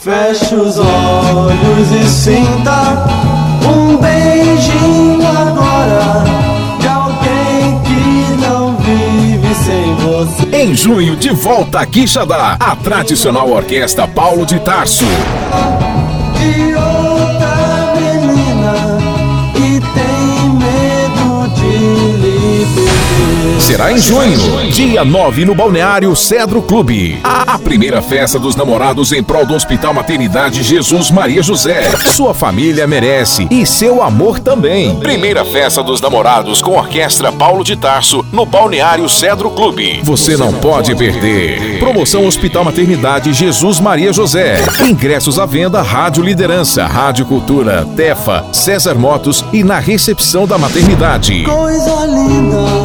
Feche os olhos e sinta um beijinho agora de alguém que não vive sem você. Em junho, de volta a Quixadá, a tradicional orquestra Paulo de Tarso. De outra menina e tem Será em junho, dia 9, no Balneário Cedro Clube. A primeira festa dos namorados em prol do Hospital Maternidade Jesus Maria José. Sua família merece e seu amor também. Primeira festa dos namorados com Orquestra Paulo de Tarso no Balneário Cedro Clube. Você não pode perder. Promoção Hospital Maternidade Jesus Maria José. Ingressos à venda Rádio Liderança, Rádio Cultura, Tefa, César Motos e na recepção da maternidade. Coisa linda